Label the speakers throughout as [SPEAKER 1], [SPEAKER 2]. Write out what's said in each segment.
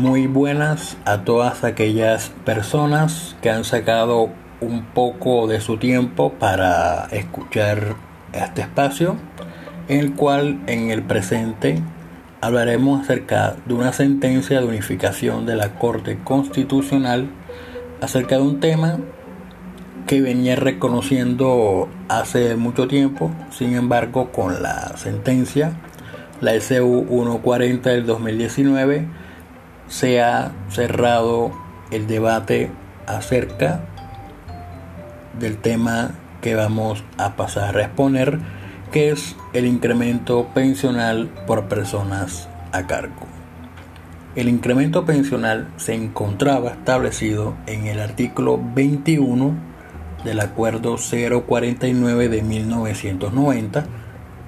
[SPEAKER 1] Muy buenas a todas aquellas personas que han sacado un poco de su tiempo para escuchar este espacio, en el cual en el presente hablaremos acerca de una sentencia de unificación de la Corte Constitucional acerca de un tema que venía reconociendo hace mucho tiempo, sin embargo con la sentencia, la SU 140 del 2019, se ha cerrado el debate acerca del tema que vamos a pasar a exponer, que es el incremento pensional por personas a cargo. El incremento pensional se encontraba establecido en el artículo 21 del Acuerdo 049 de 1990,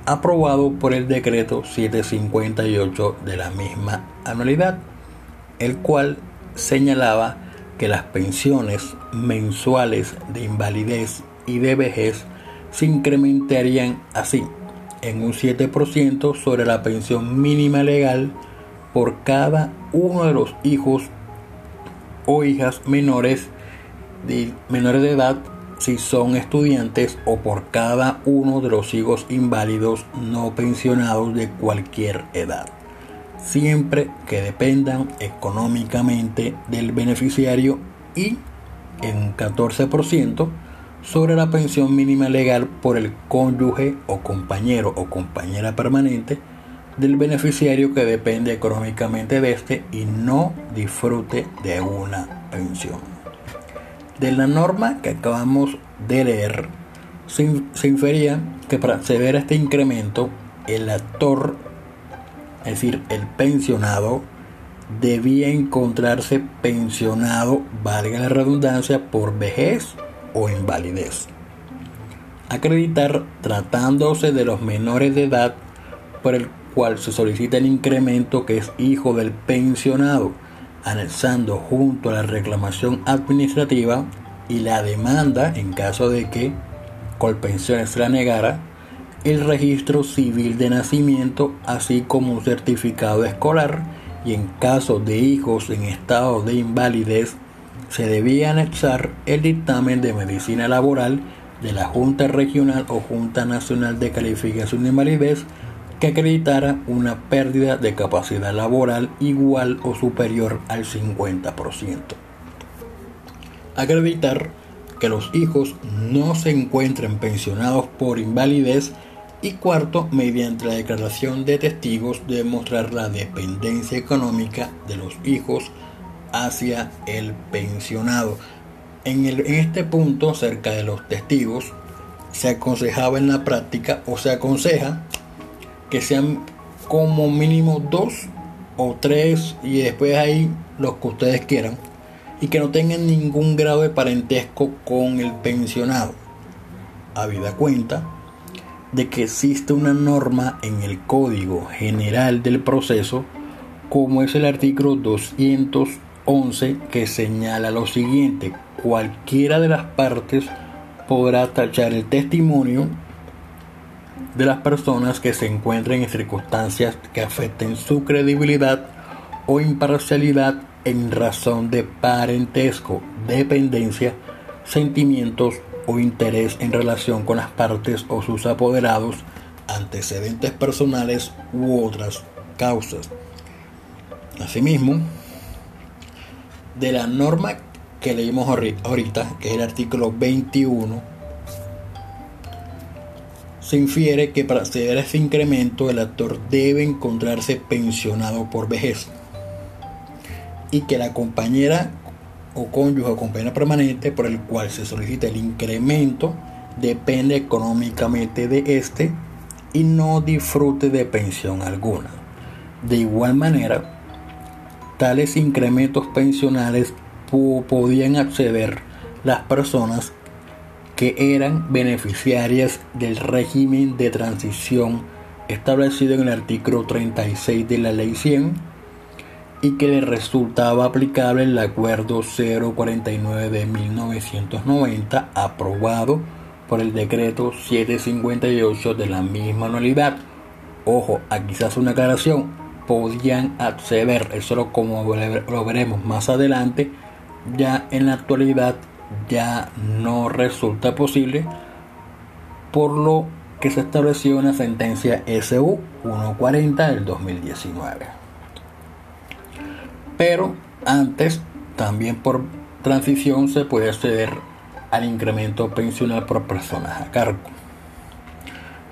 [SPEAKER 1] aprobado por el decreto 758 de la misma anualidad el cual señalaba que las pensiones mensuales de invalidez y de vejez se incrementarían así en un 7% sobre la pensión mínima legal por cada uno de los hijos o hijas menores de, menores de edad si son estudiantes o por cada uno de los hijos inválidos no pensionados de cualquier edad siempre que dependan económicamente del beneficiario y en 14% sobre la pensión mínima legal por el cónyuge o compañero o compañera permanente del beneficiario que depende económicamente de este y no disfrute de una pensión. De la norma que acabamos de leer, se, infería que para acceder este incremento, el actor es decir, el pensionado, debía encontrarse pensionado, valga la redundancia, por vejez o invalidez. Acreditar tratándose de los menores de edad por el cual se solicita el incremento que es hijo del pensionado, anexando junto a la reclamación administrativa y la demanda en caso de que Colpensiones la negara el registro civil de nacimiento, así como un certificado escolar, y en caso de hijos en estado de invalidez, se debía anexar el dictamen de medicina laboral de la Junta Regional o Junta Nacional de Calificación de Invalidez que acreditara una pérdida de capacidad laboral igual o superior al 50%. Acreditar que los hijos no se encuentren pensionados por invalidez y cuarto, mediante la declaración de testigos, demostrar la dependencia económica de los hijos hacia el pensionado. En, el, en este punto, acerca de los testigos, se aconsejaba en la práctica o se aconseja que sean como mínimo dos o tres y después ahí los que ustedes quieran y que no tengan ningún grado de parentesco con el pensionado. Habida cuenta de que existe una norma en el Código General del Proceso, como es el artículo 211, que señala lo siguiente, cualquiera de las partes podrá tachar el testimonio de las personas que se encuentren en circunstancias que afecten su credibilidad o imparcialidad en razón de parentesco, dependencia, sentimientos o interés en relación con las partes o sus apoderados, antecedentes personales u otras causas. Asimismo, de la norma que leímos ahorita, que es el artículo 21, se infiere que para acceder a ese incremento el actor debe encontrarse pensionado por vejez y que la compañera o cónyuge o compañera permanente por el cual se solicita el incremento depende económicamente de este y no disfrute de pensión alguna. De igual manera, tales incrementos pensionales podían acceder las personas que eran beneficiarias del régimen de transición establecido en el artículo 36 de la Ley 100 y que le resultaba aplicable el Acuerdo 049 de 1990 aprobado por el decreto 758 de la misma anualidad. Ojo, aquí se hace una aclaración. podían acceder. Eso como lo veremos más adelante, ya en la actualidad ya no resulta posible, por lo que se estableció en la sentencia SU 140 del 2019. Pero antes, también por transición, se puede acceder al incremento pensional por personas a cargo.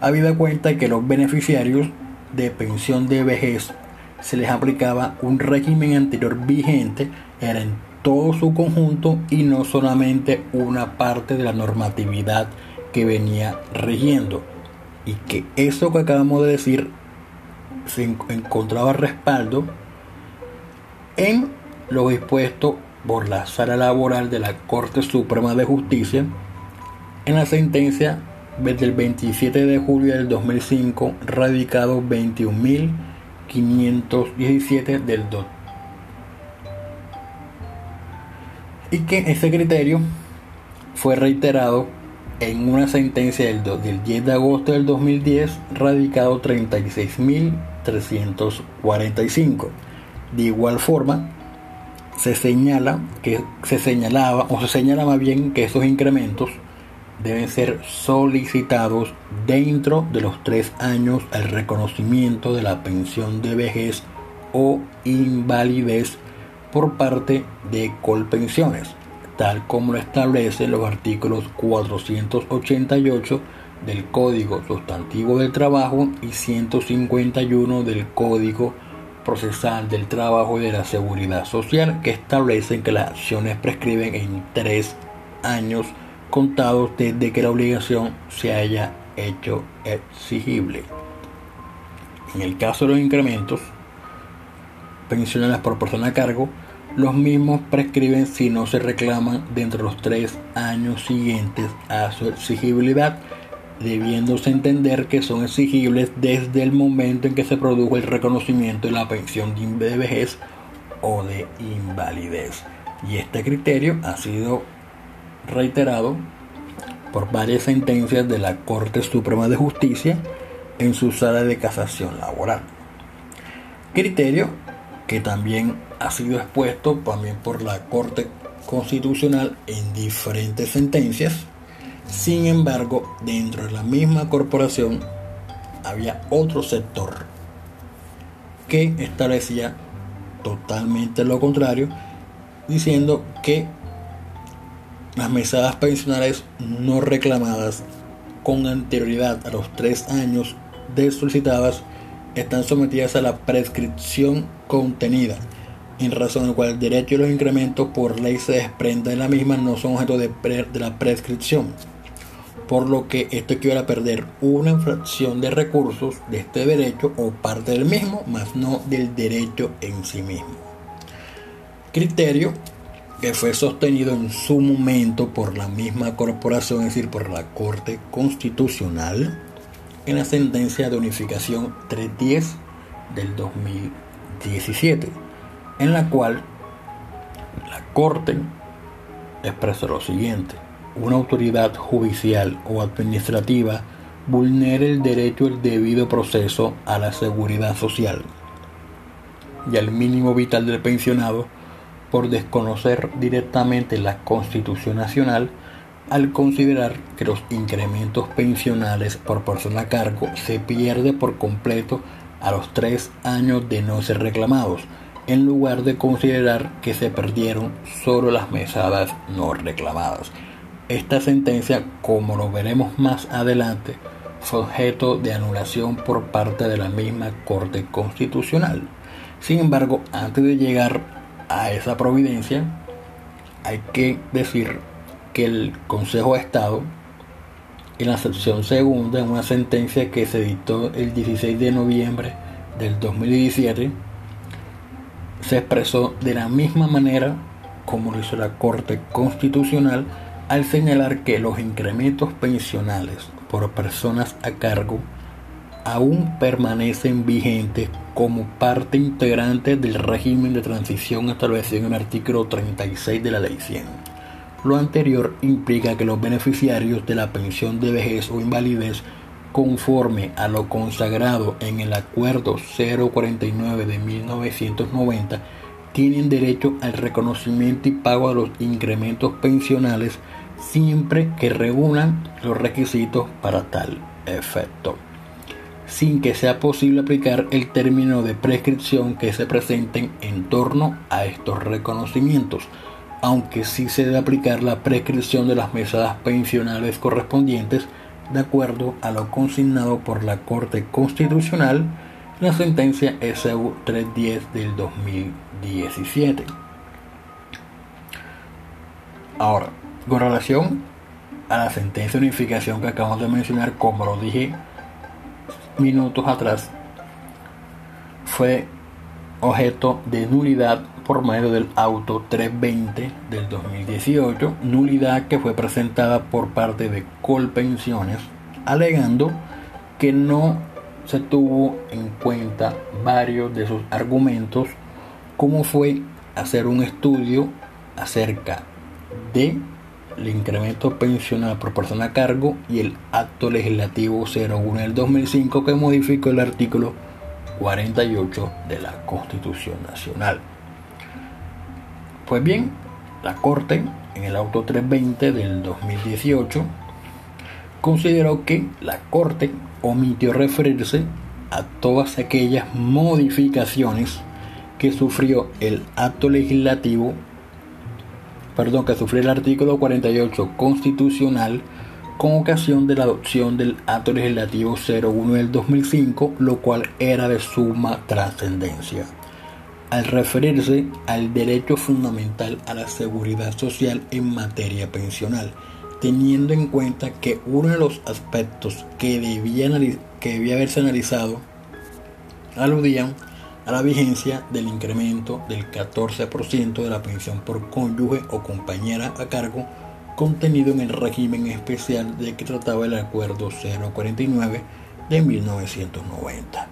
[SPEAKER 1] Habida cuenta que los beneficiarios de pensión de vejez se les aplicaba un régimen anterior vigente, era en todo su conjunto y no solamente una parte de la normatividad que venía rigiendo. Y que eso que acabamos de decir se encontraba respaldo en lo dispuesto por la sala laboral de la Corte Suprema de Justicia en la sentencia del 27 de julio del 2005 radicado 21.517 del DOT y que ese criterio fue reiterado en una sentencia del, del 10 de agosto del 2010 radicado 36.345 de igual forma, se señala que se señalaba o se señala más bien que esos incrementos deben ser solicitados dentro de los tres años al reconocimiento de la pensión de vejez o invalidez por parte de Colpensiones, tal como lo establecen los artículos 488 del Código Sustantivo del Trabajo y 151 del Código procesal del trabajo y de la seguridad social que establecen que las acciones prescriben en tres años contados desde que la obligación se haya hecho exigible. En el caso de los incrementos pensionales por persona a cargo, los mismos prescriben si no se reclaman dentro de los tres años siguientes a su exigibilidad debiéndose entender que son exigibles desde el momento en que se produjo el reconocimiento de la pensión de vejez o de invalidez. Y este criterio ha sido reiterado por varias sentencias de la Corte Suprema de Justicia en su sala de casación laboral. Criterio que también ha sido expuesto también por la Corte Constitucional en diferentes sentencias sin embargo, dentro de la misma corporación había otro sector que establecía totalmente lo contrario, diciendo que las mesadas pensionales no reclamadas con anterioridad a los tres años de solicitadas están sometidas a la prescripción contenida, en razón de cual el derecho y los incrementos por ley se desprenda de la misma no son objeto de la prescripción por lo que esto equivale a perder una fracción de recursos de este derecho o parte del mismo, más no del derecho en sí mismo. Criterio que fue sostenido en su momento por la misma corporación, es decir, por la Corte Constitucional, en la sentencia de unificación 310 del 2017, en la cual la Corte expresó lo siguiente una autoridad judicial o administrativa vulnere el derecho al debido proceso a la seguridad social y al mínimo vital del pensionado por desconocer directamente la Constitución Nacional al considerar que los incrementos pensionales por persona a cargo se pierde por completo a los tres años de no ser reclamados, en lugar de considerar que se perdieron solo las mesadas no reclamadas. Esta sentencia, como lo veremos más adelante, fue objeto de anulación por parte de la misma Corte Constitucional. Sin embargo, antes de llegar a esa providencia, hay que decir que el Consejo de Estado, en la sección segunda, en una sentencia que se dictó el 16 de noviembre del 2017, se expresó de la misma manera como lo hizo la Corte Constitucional al señalar que los incrementos pensionales por personas a cargo aún permanecen vigentes como parte integrante del régimen de transición establecido en el artículo 36 de la Ley 100. Lo anterior implica que los beneficiarios de la pensión de vejez o invalidez conforme a lo consagrado en el Acuerdo 049 de 1990, tienen derecho al reconocimiento y pago de los incrementos pensionales siempre que reúnan los requisitos para tal efecto, sin que sea posible aplicar el término de prescripción que se presenten en torno a estos reconocimientos, aunque sí se debe aplicar la prescripción de las mesadas pensionales correspondientes de acuerdo a lo consignado por la Corte Constitucional la sentencia SU 310 del 2017. Ahora, con relación a la sentencia de unificación que acabamos de mencionar, como lo dije minutos atrás, fue objeto de nulidad por medio del auto 320 del 2018, nulidad que fue presentada por parte de Colpensiones, alegando que no se tuvo en cuenta varios de sus argumentos, como fue hacer un estudio acerca de el incremento pensional por persona a cargo y el acto legislativo 01 del 2005 que modificó el artículo 48 de la Constitución Nacional. Pues bien, la Corte, en el auto 320 del 2018, consideró que la Corte omitió referirse a todas aquellas modificaciones que sufrió el acto legislativo, perdón, que sufrió el artículo 48 constitucional con ocasión de la adopción del Acto Legislativo 01 del 2005, lo cual era de suma trascendencia. Al referirse al derecho fundamental a la seguridad social en materia pensional, teniendo en cuenta que uno de los aspectos que debía, que debía haberse analizado aludían a la vigencia del incremento del 14% de la pensión por cónyuge o compañera a cargo contenido en el régimen especial de que trataba el Acuerdo 049 de 1990.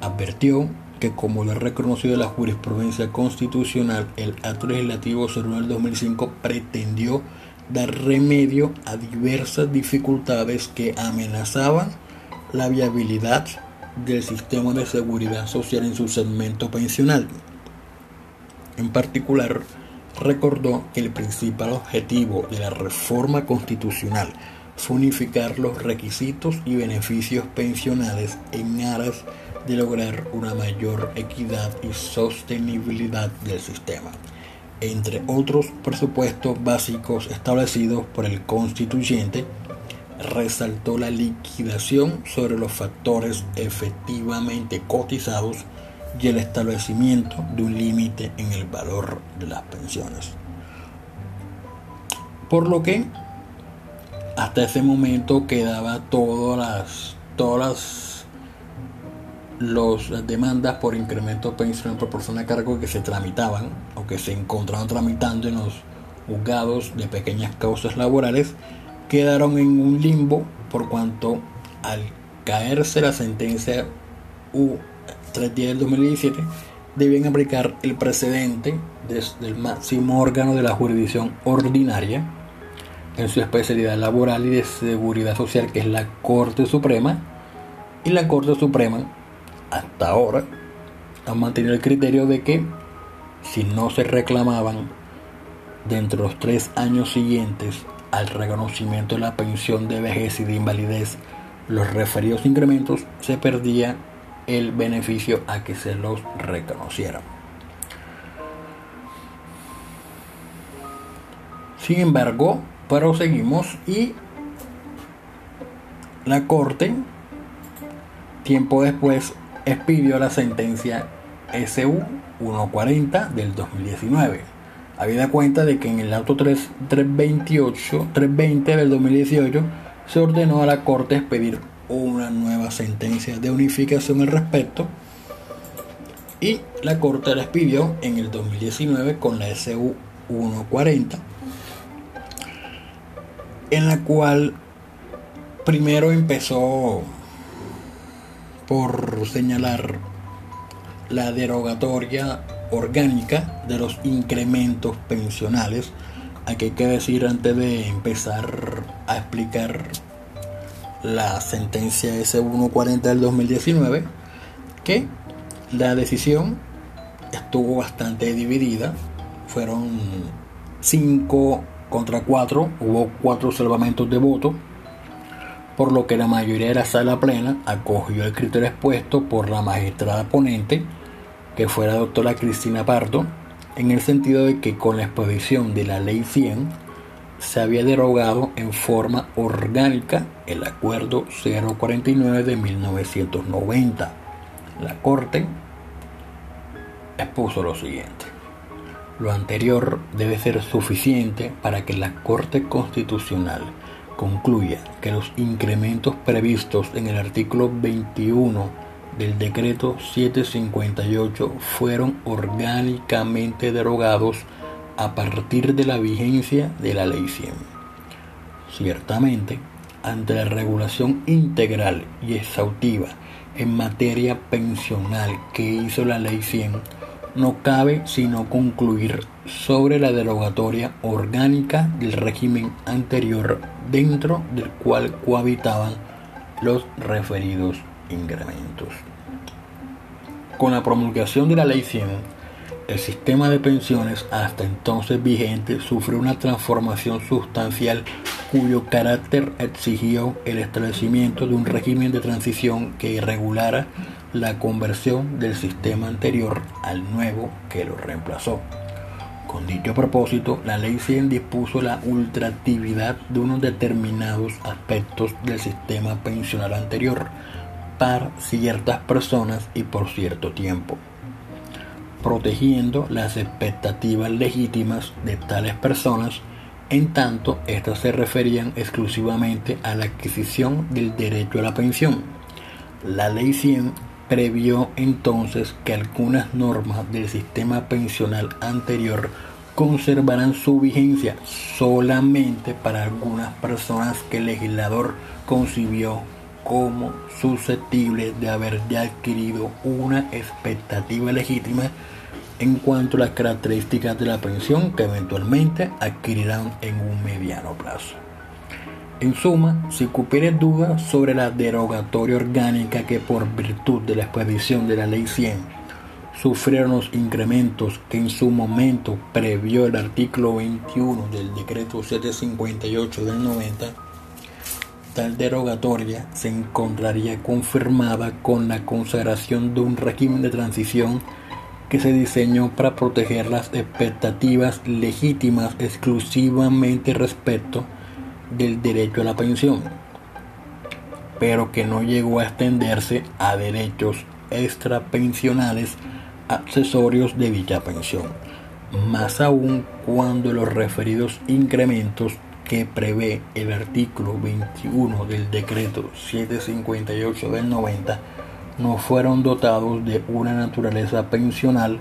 [SPEAKER 1] Advirtió que como lo ha reconocido la jurisprudencia constitucional, el acto legislativo 01 del 2005 pretendió dar remedio a diversas dificultades que amenazaban la viabilidad del sistema de seguridad social en su segmento pensional. En particular, recordó que el principal objetivo de la reforma constitucional fue unificar los requisitos y beneficios pensionales en aras de lograr una mayor equidad y sostenibilidad del sistema, entre otros presupuestos básicos establecidos por el constituyente, resaltó la liquidación sobre los factores efectivamente cotizados y el establecimiento de un límite en el valor de las pensiones. Por lo que hasta ese momento quedaba todas las todas demandas por incremento pensional por persona a cargo que se tramitaban o que se encontraban tramitando en los juzgados de pequeñas causas laborales quedaron en un limbo por cuanto al caerse la sentencia U 310 del 2017 debían aplicar el precedente desde el máximo órgano de la jurisdicción ordinaria en su especialidad laboral y de seguridad social que es la Corte Suprema y la Corte Suprema hasta ahora ha mantenido el criterio de que si no se reclamaban dentro de los tres años siguientes al reconocimiento de la pensión de vejez y de invalidez los referidos incrementos se perdía el beneficio a que se los reconociera. Sin embargo, proseguimos y la Corte, tiempo después, expidió la sentencia SU 140 del 2019. Habida cuenta de que en el auto 3, 328, 320 del 2018 se ordenó a la Corte expedir una nueva sentencia de unificación al respecto y la Corte la expidió en el 2019 con la SU 140 en la cual primero empezó por señalar la derogatoria orgánica de los incrementos pensionales. Aquí hay que decir antes de empezar a explicar la sentencia S140 del 2019, que la decisión estuvo bastante dividida. Fueron 5 contra 4, hubo 4 salvamentos de voto, por lo que la mayoría de la sala plena acogió el criterio expuesto por la magistrada ponente, que fue la doctora Cristina Pardo, en el sentido de que con la exposición de la ley 100, se había derogado en forma orgánica el Acuerdo 049 de 1990. La Corte expuso lo siguiente. Lo anterior debe ser suficiente para que la Corte Constitucional concluya que los incrementos previstos en el artículo 21 del decreto 758 fueron orgánicamente derogados a partir de la vigencia de la Ley 100. Ciertamente, ante la regulación integral y exhaustiva en materia pensional que hizo la Ley 100, no cabe sino concluir sobre la derogatoria orgánica del régimen anterior dentro del cual cohabitaban los referidos incrementos. Con la promulgación de la Ley 100, el sistema de pensiones hasta entonces vigente sufrió una transformación sustancial cuyo carácter exigió el establecimiento de un régimen de transición que regulara la conversión del sistema anterior al nuevo que lo reemplazó. Con dicho propósito, la Ley 100 dispuso la ultractividad de unos determinados aspectos del sistema pensional anterior ciertas personas y por cierto tiempo protegiendo las expectativas legítimas de tales personas, en tanto éstas se referían exclusivamente a la adquisición del derecho a la pensión. La Ley 100 previó entonces que algunas normas del sistema pensional anterior conservarán su vigencia solamente para algunas personas que el legislador concibió como susceptibles de haber ya adquirido una expectativa legítima en cuanto a las características de la pensión que eventualmente adquirirán en un mediano plazo. En suma, si cupiere dudas sobre la derogatoria orgánica que por virtud de la expedición de la Ley 100 sufrieron los incrementos que en su momento previó el artículo 21 del decreto 758 del 90, tal derogatoria se encontraría confirmada con la consagración de un régimen de transición que se diseñó para proteger las expectativas legítimas exclusivamente respecto del derecho a la pensión, pero que no llegó a extenderse a derechos extrapensionales accesorios de dicha pensión, más aún cuando los referidos incrementos que prevé el artículo 21 del decreto 758 del 90 no fueron dotados de una naturaleza pensional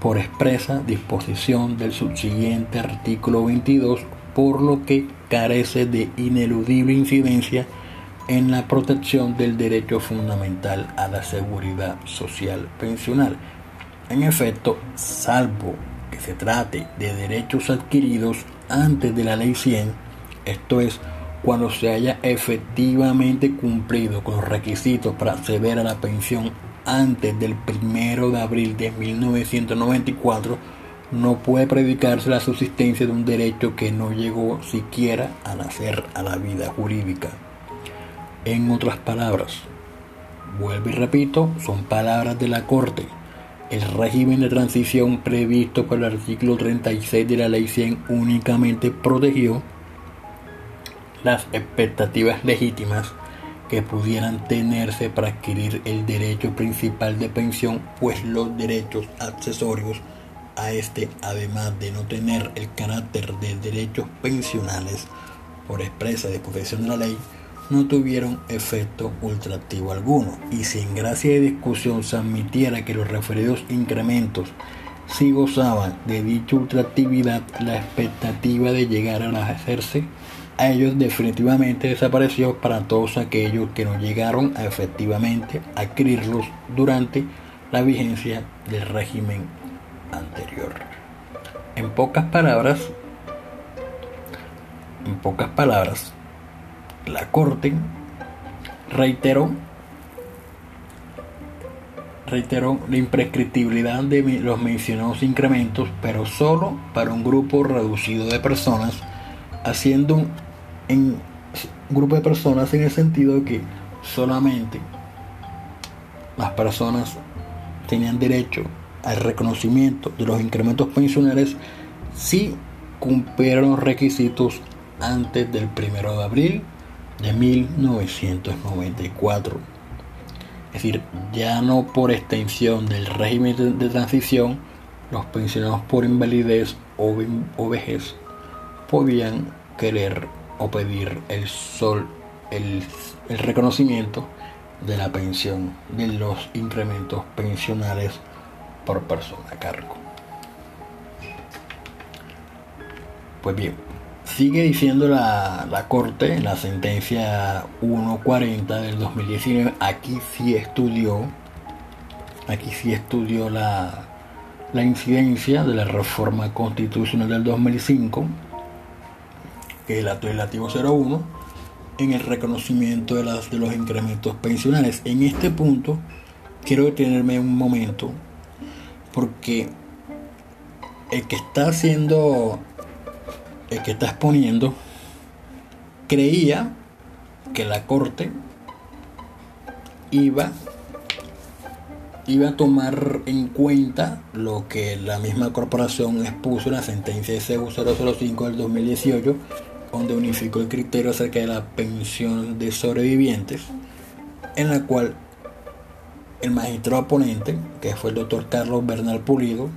[SPEAKER 1] por expresa disposición del subsiguiente artículo 22, por lo que carece de ineludible incidencia en la protección del derecho fundamental a la seguridad social pensional. En efecto, salvo que se trate de derechos adquiridos antes de la ley 100, esto es, cuando se haya efectivamente cumplido con los requisitos para acceder a la pensión antes del 1 de abril de 1994, no puede predicarse la subsistencia de un derecho que no llegó siquiera a nacer a la vida jurídica. En otras palabras, vuelvo y repito, son palabras de la Corte. El régimen de transición previsto por el artículo 36 de la Ley 100 únicamente protegió las expectativas legítimas que pudieran tenerse para adquirir el derecho principal de pensión, pues los derechos accesorios a este, además de no tener el carácter de derechos pensionales por expresa disposición de la ley, no tuvieron efecto ultractivo alguno. Y si en gracia de discusión se admitiera que los referidos incrementos si gozaban de dicha ultractividad, la expectativa de llegar a hacerse a ellos definitivamente desapareció para todos aquellos que no llegaron a efectivamente adquirirlos durante la vigencia del régimen anterior. En pocas palabras, en pocas palabras, la Corte reiteró reiteró la imprescriptibilidad de los mencionados incrementos, pero solo para un grupo reducido de personas, haciendo un, grupo de personas en el sentido de que solamente las personas tenían derecho al reconocimiento de los incrementos pensionales si cumplieron los requisitos antes del 1 de abril de 1994. Es decir, ya no por extensión del régimen de, transición, los pensionados por invalidez o, vejez podían querer o pedir el sol, el, el reconocimiento de la pensión de los incrementos pensionales por persona a cargo. Pues bien, sigue diciendo la, la Corte la sentencia 140 del 2019, aquí sí estudió, aquí sí estudió la, la incidencia de la reforma constitucional del 2005, que es el acto legislativo 01, en el reconocimiento de, las, de los incrementos pensionales. En este punto quiero detenerme un momento porque el que está haciendo que está exponiendo creía que la corte iba iba a tomar en cuenta lo que la misma corporación expuso en la sentencia de CEU 005 del 2018 donde unificó el criterio acerca de la pensión de sobrevivientes en la cual el magistrado oponente, que fue el doctor Carlos Bernal Pulido,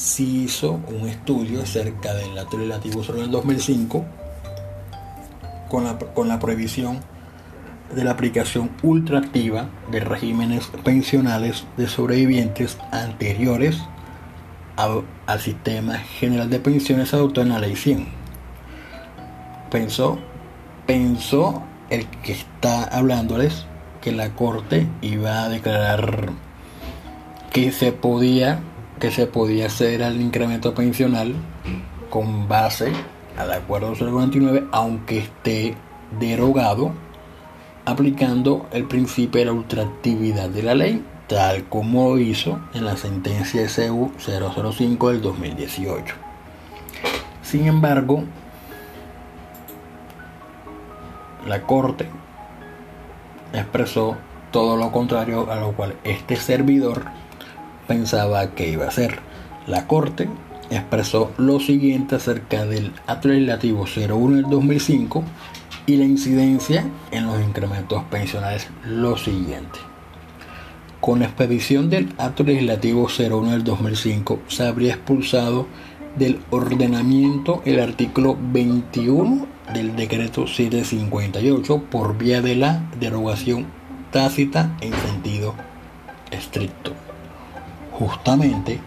[SPEAKER 1] sí hizo un estudio acerca del acto legislativo sobre el 2005 con la, con la prohibición de la aplicación ultraactiva de regímenes pensionales de sobrevivientes anteriores al sistema general de pensiones adoptado en la ley 100. Pensó, pensó el que está hablándoles que la corte iba a declarar que se podía que se podía hacer al incremento pensional con base al acuerdo 049 aunque esté derogado aplicando el principio de la ultraactividad de la ley tal como hizo en la sentencia SU 005 del 2018 sin embargo la corte expresó todo lo contrario a lo cual este servidor pensaba que iba a ser. La Corte expresó lo siguiente acerca del acto legislativo 01 del 2005 y la incidencia en los incrementos pensionales lo siguiente. Con la expedición del acto legislativo 01 del 2005 se habría expulsado del ordenamiento el artículo 21 del decreto 758 por vía de la derogación tácita en sentido estricto. Justamente,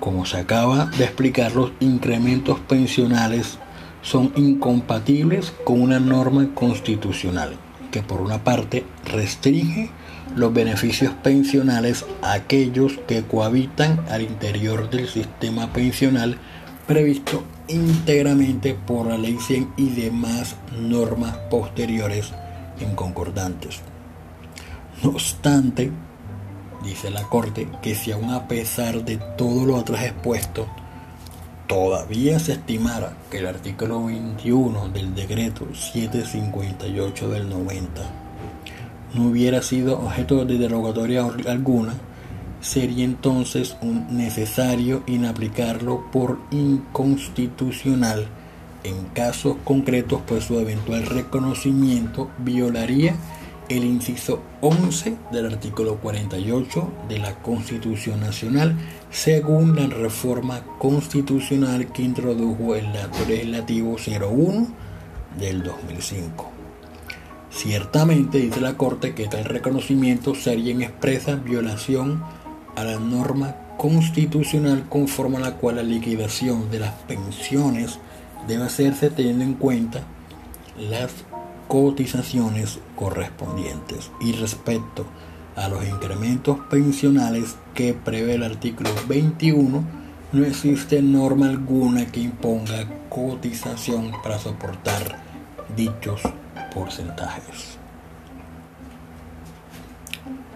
[SPEAKER 1] como se acaba de explicar, los incrementos pensionales son incompatibles con una norma constitucional que por una parte restringe los beneficios pensionales a aquellos que cohabitan al interior del sistema pensional previsto íntegramente por la ley 100 y demás normas posteriores en concordantes. No obstante, dice la Corte, que si aún a pesar de todo lo atrás expuesto, todavía se estimara que el artículo 21 del decreto 758 del 90 no hubiera sido objeto de derogatoria alguna, sería entonces un necesario inaplicarlo por inconstitucional. En casos concretos, pues su eventual reconocimiento violaría el inciso 11 del artículo 48 de la Constitución Nacional, según la reforma constitucional que introdujo el acto legislativo 01 del 2005. Ciertamente dice la Corte que tal reconocimiento sería en expresa violación a la norma constitucional conforme a la cual la liquidación de las pensiones debe hacerse teniendo en cuenta las cotizaciones correspondientes y respecto a los incrementos pensionales que prevé el artículo 21 no existe norma alguna que imponga cotización para soportar dichos porcentajes.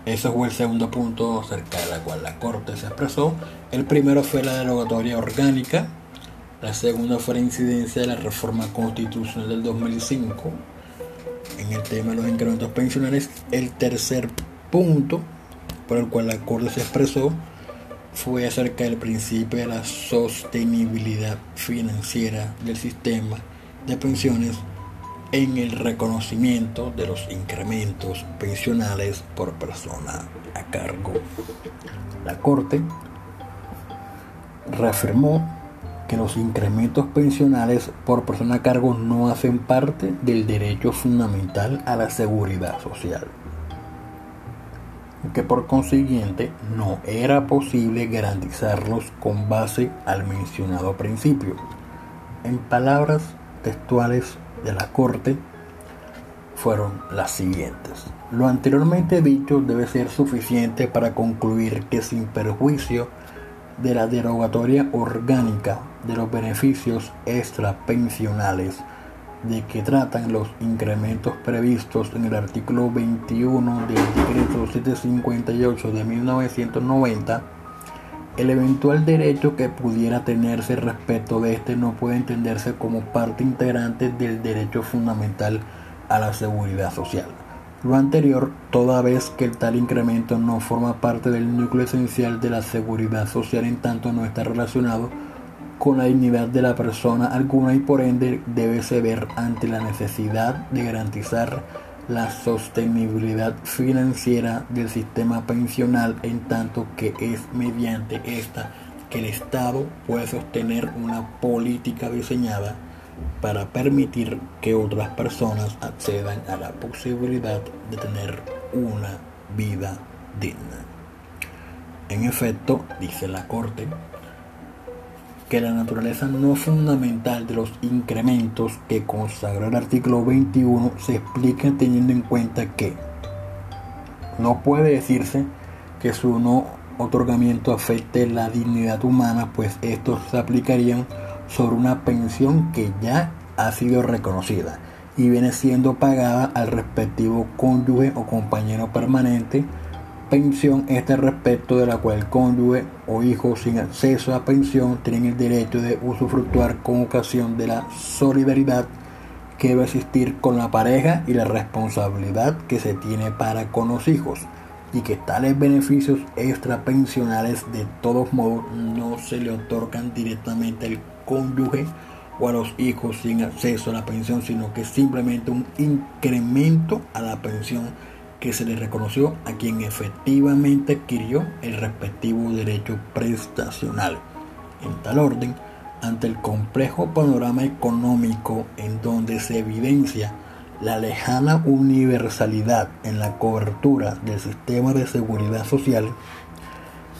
[SPEAKER 1] Ese fue el segundo punto acerca de la cual la Corte se expresó. El primero fue la derogatoria orgánica. La segunda fue la incidencia de la reforma constitucional del 2005 en el tema de los incrementos pensionales. El tercer punto por el cual la Corte se expresó fue acerca del principio de la sostenibilidad financiera del sistema de pensiones en el reconocimiento de los incrementos pensionales por persona a cargo. La Corte reafirmó que los incrementos pensionales por persona a cargo no hacen parte del derecho fundamental a la seguridad social que por consiguiente no era posible garantizarlos con base al mencionado principio. En palabras textuales de la Corte fueron las siguientes. Lo anteriormente dicho debe ser suficiente para concluir que sin perjuicio de la derogatoria orgánica de los beneficios extrapensionales de que tratan los incrementos previstos en el artículo 21 del decreto 758 de 1990, el eventual derecho que pudiera tenerse respecto de este no puede entenderse como parte integrante del derecho fundamental a la seguridad social. Lo anterior, toda vez que el tal incremento no forma parte del núcleo esencial de la seguridad social en tanto no está relacionado con la dignidad de la persona alguna y por ende debe ver ante la necesidad de garantizar la sostenibilidad financiera del sistema pensional en tanto que es mediante esta que el Estado puede sostener una política diseñada para permitir que otras personas accedan a la posibilidad de tener una vida digna. En efecto, dice la Corte, que la naturaleza no fundamental de los incrementos que consagra el artículo 21 se explica teniendo en cuenta que no puede decirse que su no otorgamiento afecte la dignidad humana, pues estos se aplicarían sobre una pensión que ya ha sido reconocida y viene siendo pagada al respectivo cónyuge o compañero permanente. Pensión este respecto de la cual cónyuge o hijo sin acceso a pensión tienen el derecho de usufructuar con ocasión de la solidaridad que debe existir con la pareja y la responsabilidad que se tiene para con los hijos y que tales beneficios extrapensionales de todos modos no se le otorgan directamente al cónyuge o a los hijos sin acceso a la pensión, sino que simplemente un incremento a la pensión que se le reconoció a quien efectivamente adquirió el respectivo derecho prestacional. En tal orden, ante el complejo panorama económico en donde se evidencia la lejana universalidad en la cobertura del sistema de seguridad social,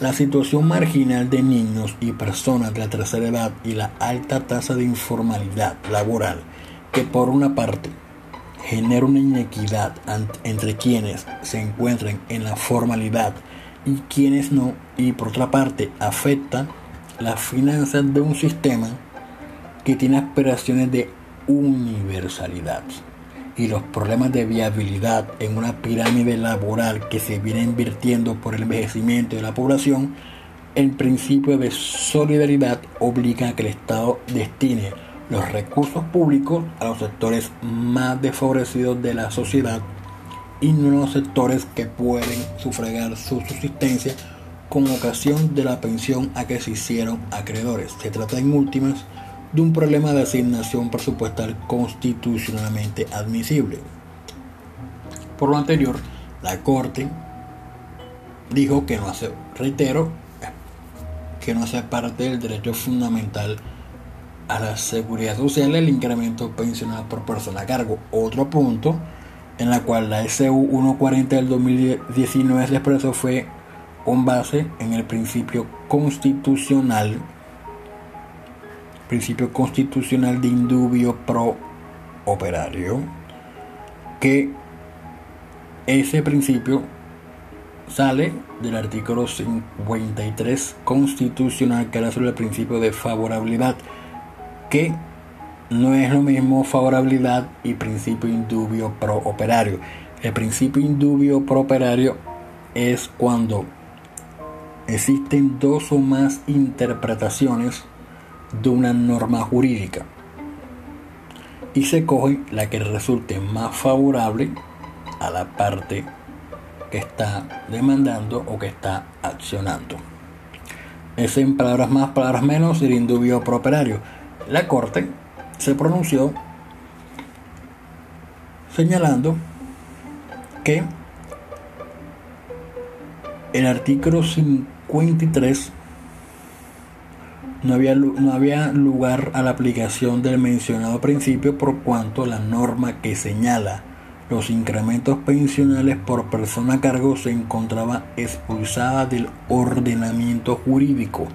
[SPEAKER 1] la situación marginal de niños y personas de la tercera edad y la alta tasa de informalidad laboral que por una parte genera una inequidad entre quienes se encuentran en la formalidad y quienes no, y por otra parte afecta las finanzas de un sistema que tiene aspiraciones de universalidad y los problemas de viabilidad en una pirámide laboral que se viene invirtiendo por el envejecimiento de la población, el principio de solidaridad obliga a que el Estado destine los recursos públicos a los sectores más desfavorecidos de la sociedad y no a los sectores que pueden sufragar su subsistencia con ocasión de la pensión a que se hicieron acreedores. Se trata en últimas de un problema de asignación presupuestal constitucionalmente admisible. Por lo anterior, la Corte dijo que no hace, reitero, que no hace parte del derecho fundamental a la seguridad social el incremento pensional por persona a cargo. Otro punto en la cual la SU 140 del 2019 se expresó fue con base en el principio constitucional principio constitucional de indubio pro operario que ese principio sale del artículo 53 constitucional que habla sobre el principio de favorabilidad que no es lo mismo favorabilidad y principio indubio pro operario. El principio indubio pro operario es cuando existen dos o más interpretaciones de una norma jurídica y se coge la que resulte más favorable a la parte que está demandando o que está accionando. Es en palabras más, palabras menos, el indubio properario. La Corte se pronunció señalando que el artículo 53 no había, no había lugar a la aplicación del mencionado principio por cuanto la norma que señala los incrementos pensionales por persona a cargo se encontraba expulsada del ordenamiento jurídico,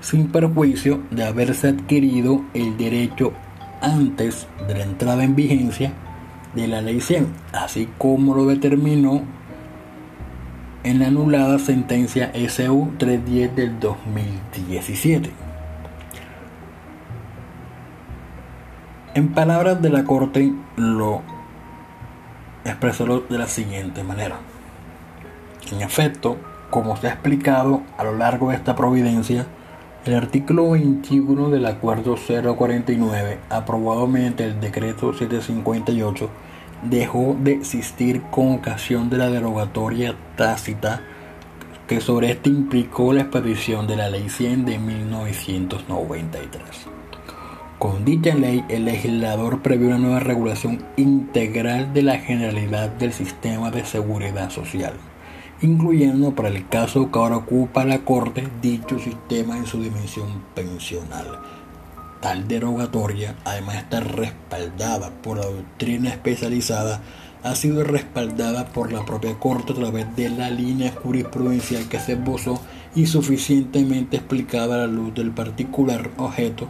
[SPEAKER 1] sin perjuicio de haberse adquirido el derecho antes de la entrada en vigencia de la Ley 100, así como lo determinó en la anulada sentencia SU 310 del 2017. En palabras de la Corte lo expresó de la siguiente manera. En efecto, como se ha explicado a lo largo de esta providencia, el artículo 21 del Acuerdo 049, aprobado mediante el Decreto 758, dejó de existir con ocasión de la derogatoria tácita que sobre este implicó la expedición de la Ley 100 de 1993. Con dicha ley, el legislador previó una nueva regulación integral de la generalidad del sistema de seguridad social incluyendo para el caso que ahora ocupa la Corte dicho sistema en su dimensión pensional. Tal derogatoria, además de estar respaldada por la doctrina especializada, ha sido respaldada por la propia Corte a través de la línea jurisprudencial que se esbozó y suficientemente explicada a la luz del particular objeto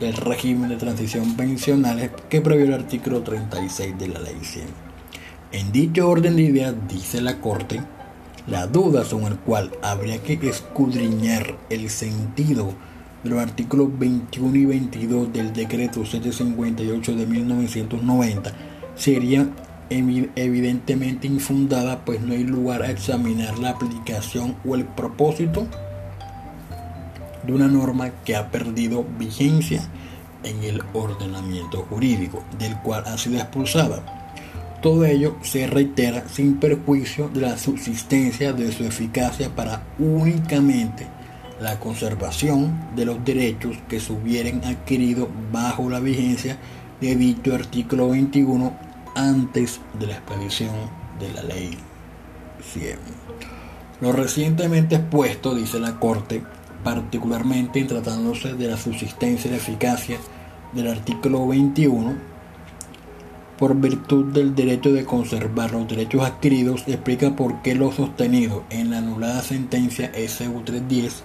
[SPEAKER 1] del régimen de transición pensionales que previó el artículo 36 de la Ley 100. En dicho orden de ideas, dice la Corte, la duda sobre el cual habría que escudriñar el sentido de los artículos 21 y 22 del decreto 758 de 1990 sería evidentemente infundada, pues no hay lugar a examinar la aplicación o el propósito una norma que ha perdido vigencia en el ordenamiento jurídico, del cual ha sido expulsada todo ello se reitera sin perjuicio de la subsistencia de su eficacia para únicamente la conservación de los derechos que se hubieran adquirido bajo la vigencia de dicho artículo 21 antes de la expedición de la ley 100. Lo recientemente expuesto, dice la Corte, particularmente en tratándose de la subsistencia y la eficacia del artículo 21, por virtud del derecho de conservar los derechos adquiridos, explica por qué lo sostenido en la anulada sentencia SU 310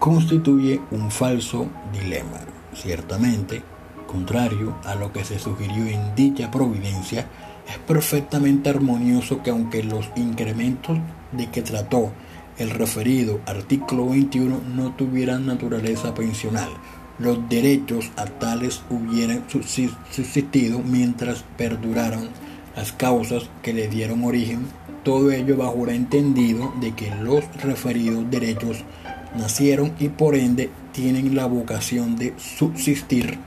[SPEAKER 1] constituye un falso dilema. Ciertamente, contrario a lo que se sugirió en dicha providencia, es perfectamente armonioso que aunque los incrementos de que trató el referido artículo 21 no tuvieran naturaleza pensional, los derechos a tales hubieran subsistido mientras perduraron las causas que le dieron origen, todo ello bajo el entendido de que los referidos derechos nacieron y por ende tienen la vocación de subsistir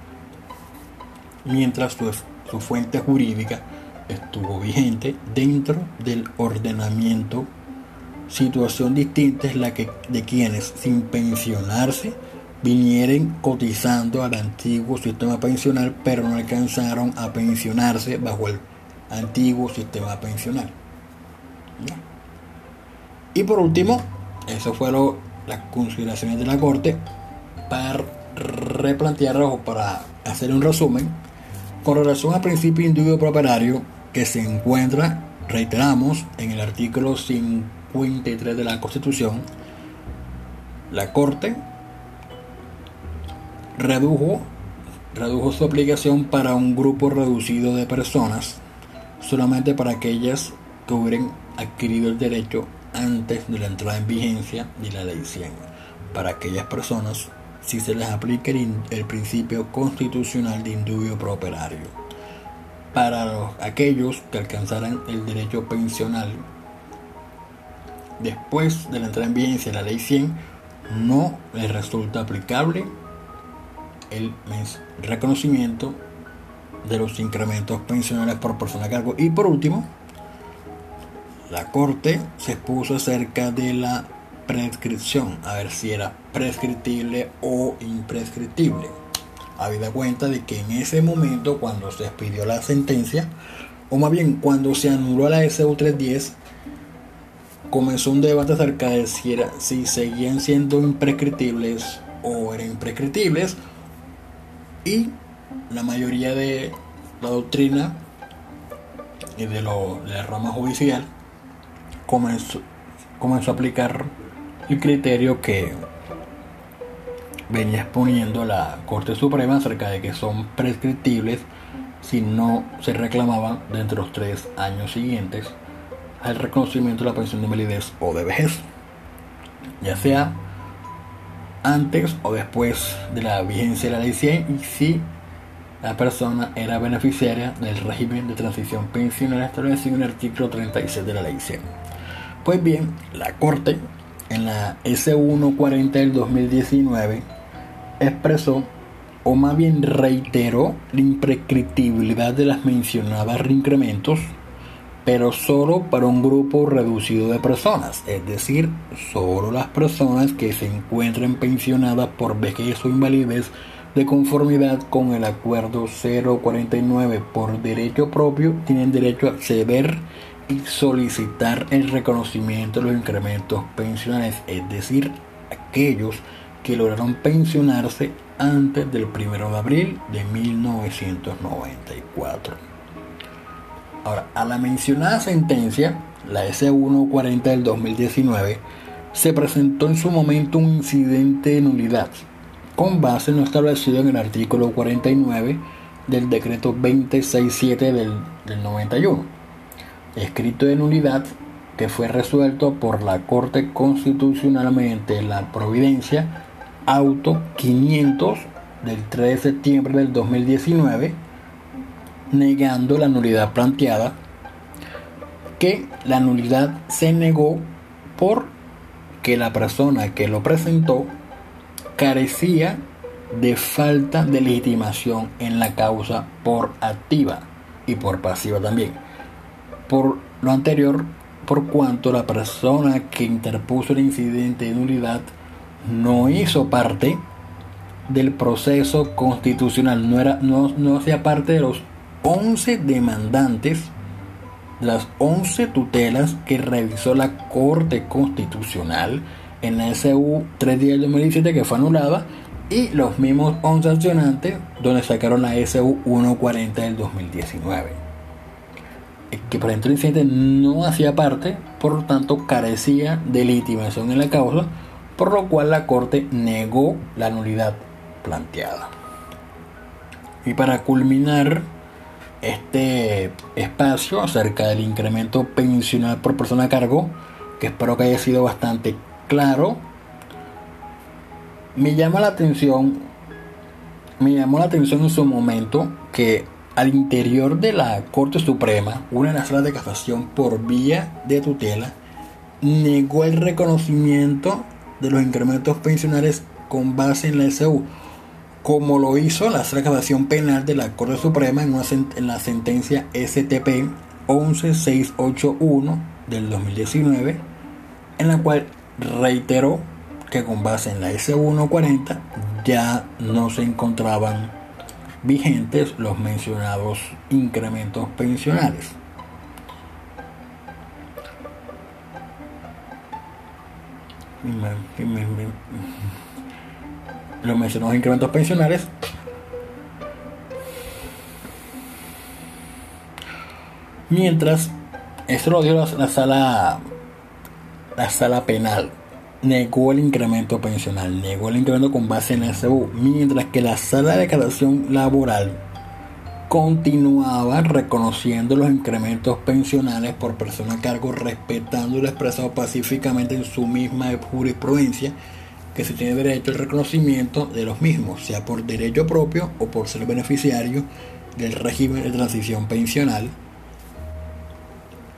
[SPEAKER 1] mientras su, su fuente jurídica estuvo vigente dentro del ordenamiento. Situación distinta es la que de quienes sin pensionarse vinieron cotizando al antiguo sistema pensional, pero no alcanzaron a pensionarse bajo el antiguo sistema pensional. Y por último, eso fueron las consideraciones de la Corte para replantear o para hacer un resumen con relación al principio individuo properario que se encuentra, reiteramos, en el artículo 53 de la Constitución. La Corte redujo, redujo su aplicación para un grupo reducido de personas, solamente para aquellas que hubieran adquirido el derecho antes de la entrada en vigencia de la ley 100. Para aquellas personas, si se les aplica el, principio constitucional de indubio prooperario. Para aquellos que alcanzaran el derecho pensional después de la entrada en vigencia de la ley 100 no le resulta aplicable el reconocimiento de los incrementos pensionales por persona a cargo. Y por último, la Corte se expuso acerca de la prescripción, a ver si era prescriptible o imprescriptible. Habida cuenta de que en ese momento, cuando se expidió la sentencia, o más bien cuando se anuló la SU 310, comenzó un debate acerca de si, era, si seguían siendo imprescriptibles o eran imprescriptibles, y la mayoría de la doctrina y de, lo, de la rama judicial comenzó, comenzó a aplicar el criterio que venía exponiendo la Corte Suprema acerca de que son prescriptibles si no se reclamaban dentro de los tres años siguientes al reconocimiento de la pensión de invalidez o de vejez, ya sea antes o después de la vigencia de la ley 100 y si la persona era beneficiaria del régimen de transición pensional establecido en el artículo 36 de la ley 100. Pues bien, la Corte en la S140 del 2019 expresó o más bien reiteró la imprescriptibilidad de las mencionadas reincrementos, pero solo para un grupo reducido de personas, es decir, solo las personas que se encuentren pensionadas por vejez o invalidez de conformidad con el acuerdo 049 por derecho propio tienen derecho a acceder y solicitar el reconocimiento de los incrementos pensionales, es decir, aquellos que lograron pensionarse antes del 1 de abril de 1994. Ahora, a la mencionada sentencia, la S140 del 2019, se presentó en su momento un incidente de nulidad, con base en lo establecido en el artículo 49 del decreto 267 del, del 91, escrito de nulidad que fue resuelto por la Corte Constitucional mediante la Providencia Auto 500 del 3 de septiembre del 2019, negando la nulidad planteada, que la nulidad se negó por que la persona que lo presentó carecía de falta de legitimación en la causa por activa y por pasiva también. Por lo anterior, por cuanto la persona que interpuso el incidente de nulidad no hizo parte del proceso constitucional, no, era, no, no hacía parte de los 11 demandantes, las 11 tutelas que revisó la Corte Constitucional en la SU 310 del 2017 que fue anulada y los mismos 11 accionantes donde sacaron la SU 140 del 2019 que por ejemplo el incidente no hacía parte, por lo tanto carecía de legitimación en la causa por lo cual la Corte negó la nulidad planteada. Y para culminar este espacio acerca del incremento pensional por persona a cargo, que espero que haya sido bastante claro, me llama la atención, me llamó la atención en su momento que al interior de la Corte Suprema, una de las salas de casación por vía de tutela negó el reconocimiento de los incrementos pensionales con base en la SU, como lo hizo la recaudación penal de la Corte Suprema en, en la sentencia STP 11681 del 2019, en la cual reiteró que con base en la S140 ya no se encontraban vigentes los mencionados incrementos pensionales. Los incrementos pensionales. Mientras, esto lo dio la, sala la sala penal negó el incremento pensional, negó el incremento con base en la SU, mientras que la sala de declaración laboral continuaba reconociendo los incrementos pensionales por persona a cargo, respetando lo expresado pacíficamente en su misma jurisprudencia, que se tiene derecho al reconocimiento de los mismos, sea por derecho propio o por ser beneficiario del régimen de transición pensional,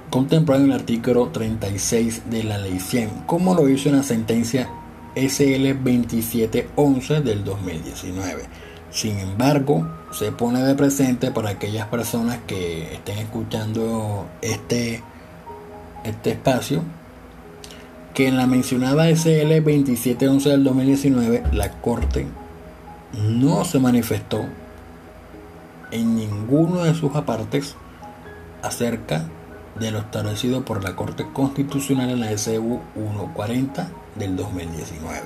[SPEAKER 1] contemplado en el artículo 36 de la Ley 100, como lo hizo en la sentencia SL 2711 del 2019. Sin embargo, se pone de presente para aquellas personas que estén escuchando este, este espacio que en la mencionada SL 2711 del 2019 la Corte no se manifestó en ninguno de sus apartes acerca de lo establecido por la Corte Constitucional en la SU 140 del 2019.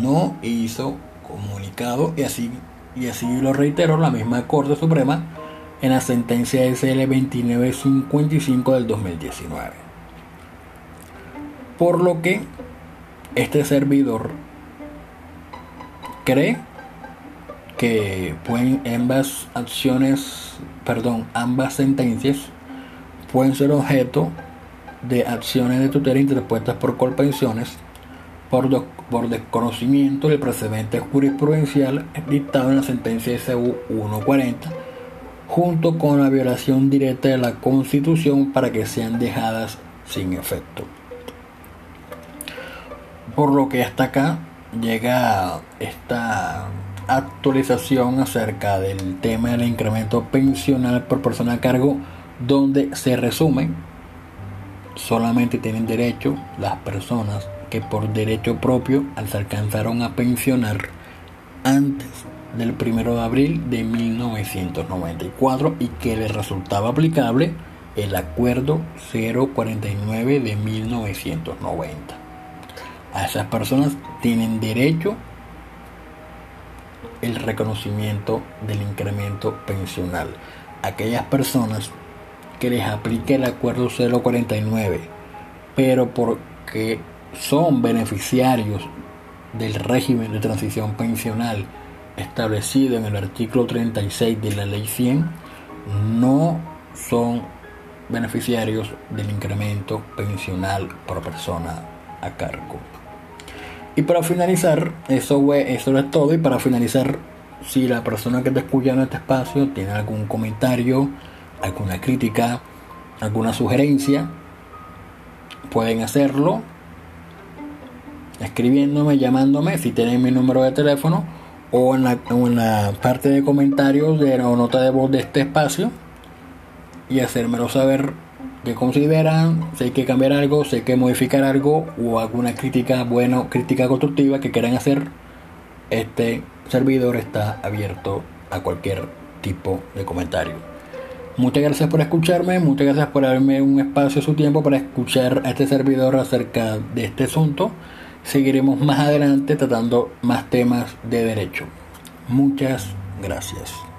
[SPEAKER 1] No hizo comunicado y así, y así lo reiteró la misma Corte Suprema en la sentencia SL 2955 del 2019. Por lo que este servidor cree que pueden ambas acciones, perdón, ambas sentencias pueden ser objeto de acciones de tutela interpuestas por colpensiones por, por desconocimiento del precedente jurisprudencial dictado en la sentencia SU 140 junto con la violación directa de la Constitución para que sean dejadas sin efecto. Por lo que hasta acá llega esta actualización acerca del tema del incremento pensional por persona a cargo donde se resume solamente tienen derecho las personas que por derecho propio se alcanzaron a pensionar antes del 1 de abril de 1994 y que les resultaba aplicable el acuerdo 049 de 1990. A esas personas tienen derecho el reconocimiento del incremento pensional. Aquellas personas que les aplique el acuerdo 049, pero porque son beneficiarios del régimen de transición pensional establecido en el artículo 36 de la ley 100, no son beneficiarios del incremento pensional por persona a cargo. Y para finalizar, eso, eso es todo. Y para finalizar, si la persona que te escucha en este espacio tiene algún comentario, alguna crítica, alguna sugerencia, pueden hacerlo escribiéndome, llamándome, si tienen mi número de teléfono o en la, parte de comentarios de la nota de voz de este espacio y hacérmelo saber que consideran, si hay que cambiar algo, si hay que modificar algo o alguna crítica, bueno, crítica constructiva que quieran hacer, este servidor está abierto a cualquier tipo de comentario. Muchas gracias por escucharme, muchas gracias por darme un espacio, su tiempo para escuchar a este servidor acerca de este asunto. Seguiremos más adelante tratando más temas de derecho. Muchas gracias.